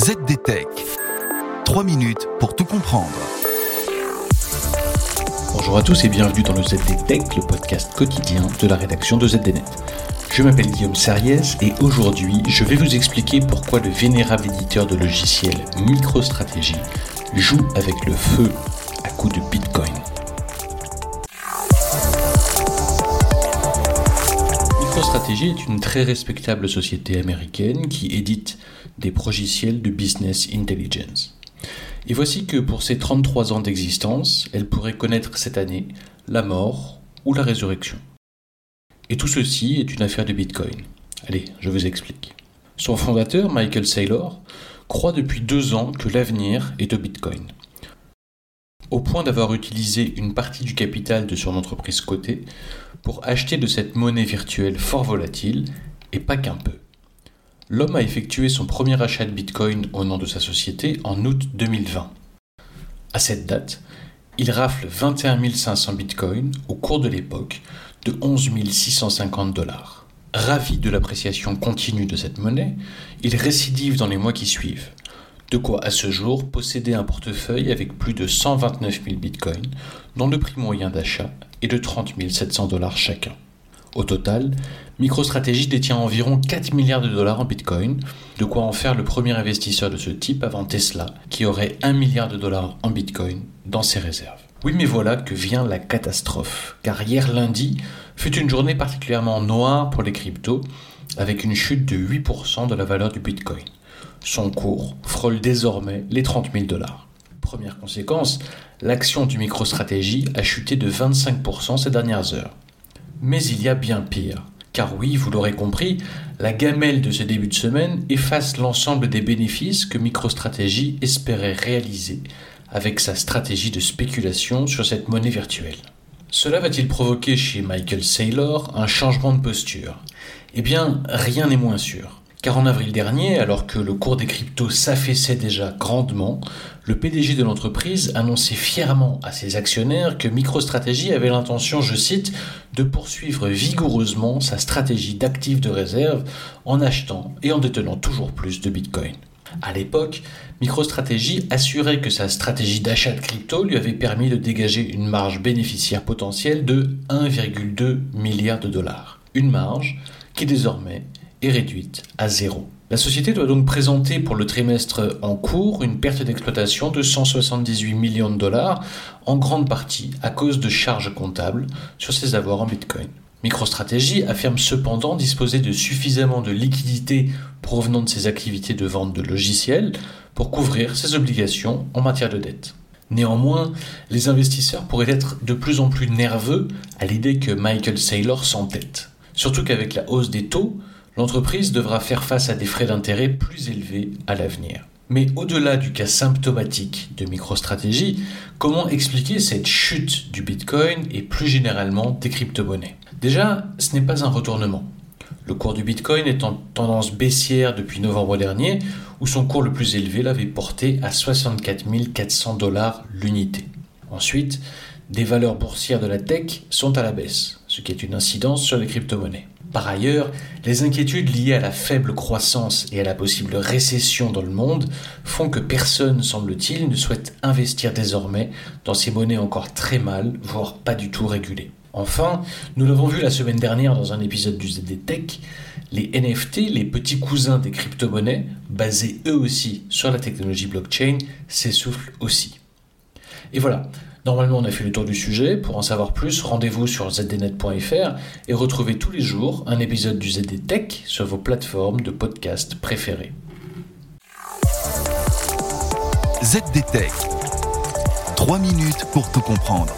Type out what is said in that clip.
ZDTech. 3 minutes pour tout comprendre. Bonjour à tous et bienvenue dans le ZDTech, le podcast quotidien de la rédaction de ZDNet. Je m'appelle Guillaume Sariès et aujourd'hui je vais vous expliquer pourquoi le vénérable éditeur de logiciels MicroStrategy joue avec le feu à coup de Bitcoin. MicroStrategy est une très respectable société américaine qui édite des progiciels de business intelligence. Et voici que pour ses 33 ans d'existence, elle pourrait connaître cette année la mort ou la résurrection. Et tout ceci est une affaire de Bitcoin. Allez, je vous explique. Son fondateur, Michael Saylor, croit depuis deux ans que l'avenir est au Bitcoin. Au point d'avoir utilisé une partie du capital de son entreprise cotée pour acheter de cette monnaie virtuelle fort volatile, et pas qu'un peu. L'homme a effectué son premier achat de Bitcoin au nom de sa société en août 2020. À cette date, il rafle 21 500 Bitcoins au cours de l'époque de 11 650 dollars. Ravi de l'appréciation continue de cette monnaie, il récidive dans les mois qui suivent. De quoi à ce jour posséder un portefeuille avec plus de 129 000 bitcoins, dont le prix moyen d'achat est de 30 700 dollars chacun. Au total, MicroStrategy détient environ 4 milliards de dollars en Bitcoin, de quoi en faire le premier investisseur de ce type avant Tesla, qui aurait 1 milliard de dollars en Bitcoin dans ses réserves. Oui, mais voilà que vient la catastrophe, car hier lundi fut une journée particulièrement noire pour les cryptos, avec une chute de 8% de la valeur du Bitcoin. Son cours frôle désormais les 30 000 dollars. Première conséquence, l'action du MicroStrategy a chuté de 25% ces dernières heures. Mais il y a bien pire. Car oui, vous l'aurez compris, la gamelle de ce début de semaine efface l'ensemble des bénéfices que MicroStrategy espérait réaliser avec sa stratégie de spéculation sur cette monnaie virtuelle. Cela va-t-il provoquer chez Michael Saylor un changement de posture? Eh bien, rien n'est moins sûr. Car en avril dernier, alors que le cours des cryptos s'affaissait déjà grandement, le PDG de l'entreprise annonçait fièrement à ses actionnaires que MicroStrategy avait l'intention, je cite, de poursuivre vigoureusement sa stratégie d'actifs de réserve en achetant et en détenant toujours plus de Bitcoin. À l'époque, MicroStrategy assurait que sa stratégie d'achat de crypto lui avait permis de dégager une marge bénéficiaire potentielle de 1,2 milliard de dollars. Une marge qui désormais est réduite à zéro. La société doit donc présenter pour le trimestre en cours une perte d'exploitation de 178 millions de dollars, en grande partie à cause de charges comptables sur ses avoirs en Bitcoin. MicroStrategy affirme cependant disposer de suffisamment de liquidités provenant de ses activités de vente de logiciels pour couvrir ses obligations en matière de dette. Néanmoins, les investisseurs pourraient être de plus en plus nerveux à l'idée que Michael Saylor s'entête. Surtout qu'avec la hausse des taux, l'entreprise devra faire face à des frais d'intérêt plus élevés à l'avenir. Mais au-delà du cas symptomatique de MicroStrategy, comment expliquer cette chute du Bitcoin et plus généralement des crypto-monnaies? Déjà, ce n'est pas un retournement. Le cours du Bitcoin est en tendance baissière depuis novembre dernier, où son cours le plus élevé l'avait porté à 64 400 dollars l'unité. Ensuite, des valeurs boursières de la tech sont à la baisse, ce qui est une incidence sur les crypto-monnaies. Par ailleurs, les inquiétudes liées à la faible croissance et à la possible récession dans le monde font que personne, semble-t-il, ne souhaite investir désormais dans ces monnaies encore très mal, voire pas du tout régulées. Enfin, nous l'avons vu la semaine dernière dans un épisode du ZDTech, les NFT, les petits cousins des crypto-monnaies, basés eux aussi sur la technologie blockchain, s'essoufflent aussi. Et voilà, Normalement, on a fait le tour du sujet. Pour en savoir plus, rendez-vous sur zdnet.fr et retrouvez tous les jours un épisode du ZD Tech sur vos plateformes de podcast préférées. ZD Tech. 3 minutes pour tout comprendre.